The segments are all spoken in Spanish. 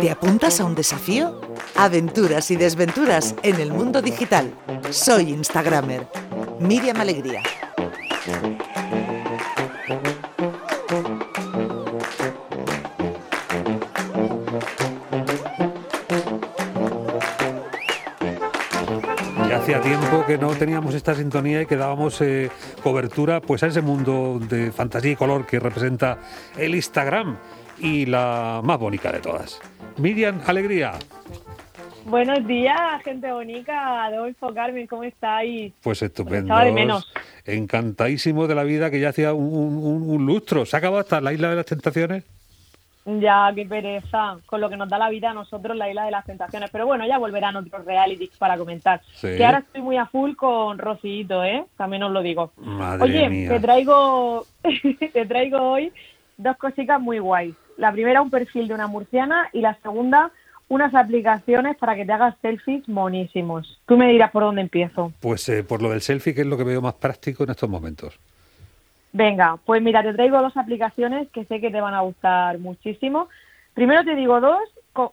¿Te apuntas a un desafío? Aventuras y desventuras en el mundo digital. Soy Instagramer. Miriam Alegría. Hacía tiempo que no teníamos esta sintonía y que dábamos eh, cobertura pues a ese mundo de fantasía y color que representa el Instagram y la más bonita de todas. Miriam, alegría. Buenos días, gente bonita. Adolfo, Carmen, ¿cómo estáis? Pues estupendo. Echaba de menos. Encantadísimo de la vida que ya hacía un, un- un lustro. ¿Se ha acabado hasta la isla de las tentaciones? Ya, qué pereza. Con lo que nos da la vida a nosotros, la isla de las tentaciones. Pero bueno, ya volverán otros realities para comentar. Sí. Que ahora estoy muy a full con Rocito, ¿eh? También os lo digo. Madre Oye, mía. te traigo, te traigo hoy dos cositas muy guays. La primera, un perfil de una murciana y la segunda, unas aplicaciones para que te hagas selfies monísimos. Tú me dirás por dónde empiezo. Pues eh, por lo del selfie, que es lo que veo más práctico en estos momentos. Venga, pues mira, te traigo dos aplicaciones que sé que te van a gustar muchísimo. Primero te digo dos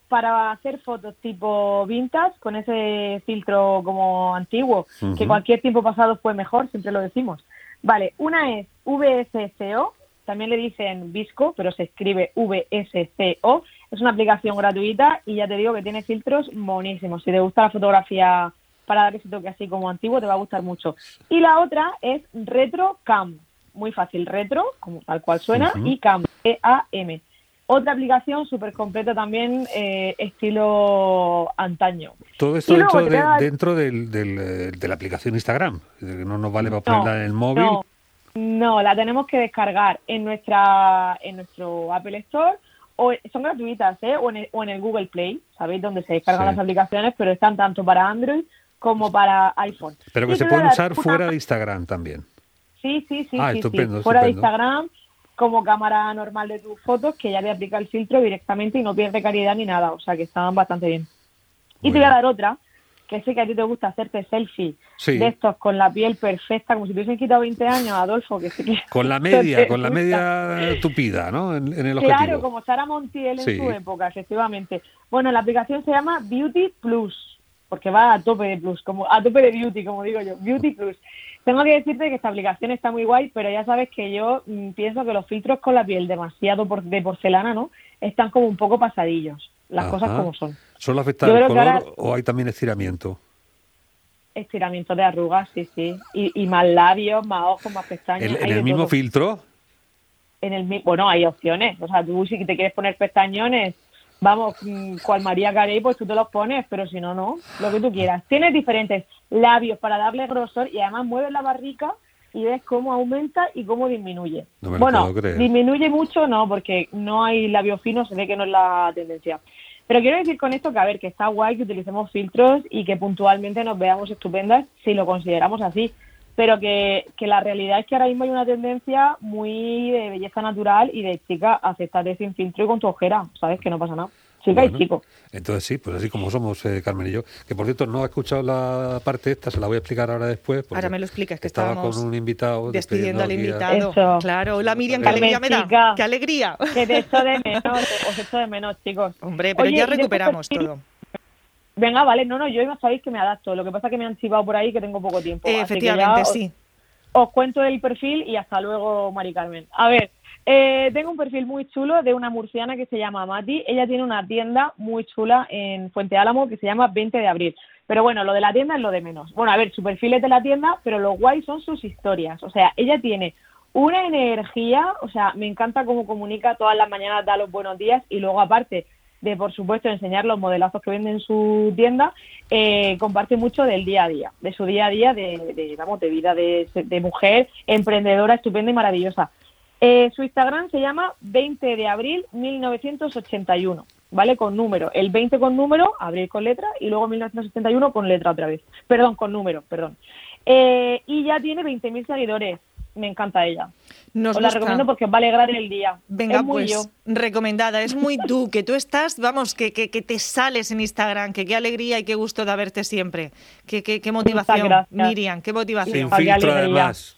para hacer fotos tipo vintage con ese filtro como antiguo, que cualquier tiempo pasado fue mejor, siempre lo decimos. Vale, una es VSCO, también le dicen Visco, pero se escribe VSCO. Es una aplicación gratuita y ya te digo que tiene filtros monísimos. Si te gusta la fotografía para dar ese toque así como antiguo, te va a gustar mucho. Y la otra es RetroCam. Muy fácil, retro, como tal cual suena, y Cam, E-A-M. Otra aplicación súper completa también, eh, estilo antaño. Todo esto luego dentro, de, da- dentro del- del, eh, de la aplicación Instagram. que No nos vale para No, ponerla en el móvil. No, no, la tenemos que descargar en nuestra en nuestro Apple Store o son gratuitas, ¿eh? O en el, o en el Google Play, ¿sabéis? Donde se descargan Sí. las aplicaciones, pero están tanto para Android como para iPhone. Pero que se pueden usar una- fuera de Instagram también. Sí, sí, sí, Ah, sí, sí. estupendo, Fuera de. Instagram, como cámara normal de tus fotos, que ya le aplica el filtro directamente y no pierde calidad ni nada. O sea que estaban bastante bien. Y te voy a dar otra, que sé que a ti te gusta hacerte selfie Sí. de estos con la piel perfecta, como si te hubiesen quitado 20 años, Adolfo, que sí que... Con la media, con la media tupida, ¿no? En, en el objetivo. Claro, como Sara Montiel en Sí. su época, efectivamente. Bueno, la aplicación se llama Beauty Plus, porque va a tope de plus, como a tope de beauty, como digo yo, Beauty Plus. Tengo que decirte que esta aplicación está muy guay, pero ya sabes que yo mm, pienso que los filtros con la piel demasiado por- de porcelana, ¿no? Están como un poco pasadillos, las Ajá. cosas como son. ¿Solo afecta Yo el color ahora- o hay también estiramiento? Estiramiento de arrugas, sí, sí. Y, y más labios, más ojos, más pestañas. ¿En, el mismo todo. filtro? en el bueno hay opciones o sea tú si te quieres poner pestañones vamos mm, cual María Carey pues tú te los pones pero si no no lo que tú quieras tienes diferentes labios para darle grosor y además mueves la barrica y ves cómo aumenta y cómo disminuye No bueno disminuye mucho no porque no hay labio fino se ve que no es la tendencia pero quiero decir con esto que a ver que está guay que utilicemos filtros y que puntualmente nos veamos estupendas si lo consideramos así pero que, que la realidad es que ahora mismo hay una tendencia muy de belleza natural y de chica, acéptate sin filtro y con tu ojera, ¿sabes? Que no pasa nada. Chica Bueno, y chico. Entonces sí, pues así como somos eh, Carmen y yo. Que por cierto no he escuchado la parte esta, se la voy a explicar ahora después. Ahora me lo explicas, que estaba con un invitado. Despidiendo al invitado. Eso. Claro, hola Miriam, qué alegría me da. chica. Qué alegría. Que te echo de menos, os echo de menos, chicos. Hombre, pero Oye, ya recuperamos todo. Venga, vale, no, no, yo ya sabéis que me adapto. Lo que pasa es que me han chivado por ahí que tengo poco tiempo. Eh, así que ya efectivamente, os- sí. os cuento el perfil y hasta luego, Mari Carmen. A ver, eh, tengo un perfil muy chulo de una murciana que se llama Mati. Ella tiene una tienda muy chula en Fuente Álamo que se llama 20 de abril. Pero bueno, lo de la tienda es lo de menos. Bueno, a ver, su perfil es de la tienda, pero lo guay son sus historias. O sea, ella tiene una energía, o sea, me encanta cómo comunica todas las mañanas, da los buenos días y luego aparte de, por supuesto, enseñar los modelazos que vende en su tienda, eh, comparte mucho del día a día, de su día a día, de, de, vamos, de vida de, de mujer emprendedora, estupenda y maravillosa. Eh, su Instagram se llama 20 de abril 1981, ¿vale? Con número. El 20 con número, abril con letra, y luego 1981 con letra otra vez. Perdón, con número, perdón. Eh, y ya tiene 20.000 seguidores. Me encanta ella. Nos Os la gusta. recomiendo porque os va a alegrar el día. Venga, es muy pues yo. recomendada. Es muy tú, que tú estás, vamos, que, que, que te sales en Instagram, que qué alegría y qué gusto de verte siempre. Qué, qué, qué motivación. Miriam, qué motivación. Sin filtro además.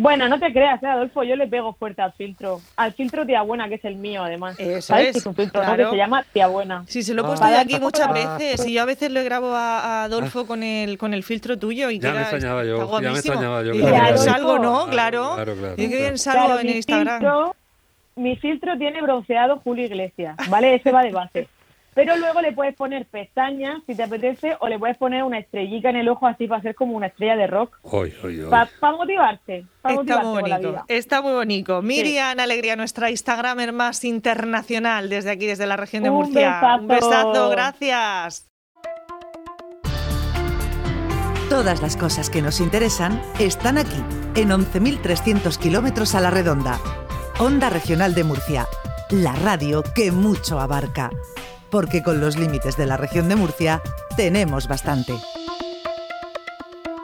Bueno, no te creas, ¿eh, Adolfo, yo le pego fuerte al filtro. Al filtro tía buena, que es el mío, además. Eso ¿Sabes es, que es un filtro ¿no? claro. que se llama tía buena. Sí, se lo he Ah. puesto yo Para aquí muchas Ah. veces y yo a veces le grabo a, a Adolfo con el con el filtro tuyo y Ya me extrañaba yo, ya me extrañaba yo, Y claro. salgo, ¿no? Claro, Claro. claro, claro. Y qué bien salgo Claro, en mi Instagram. filtro- mi filtro tiene bronceado Julio Iglesias, ¿vale? Ese va de base. Pero luego le puedes poner pestañas, si te apetece, o le puedes poner una estrellita en el ojo así para ser como una estrella de rock. Para motivarte, para Está motivarte muy con la bonito, vida. está muy bonito. Miriam Alegría, nuestra Instagramer más internacional desde aquí, desde la región de Un Murcia. Un besazo. besazo, gracias. Todas las cosas que nos interesan están aquí, en 11.300 kilómetros a la redonda. Onda Regional de Murcia, la radio que mucho abarca. Porque con los límites de la región de Murcia tenemos bastante.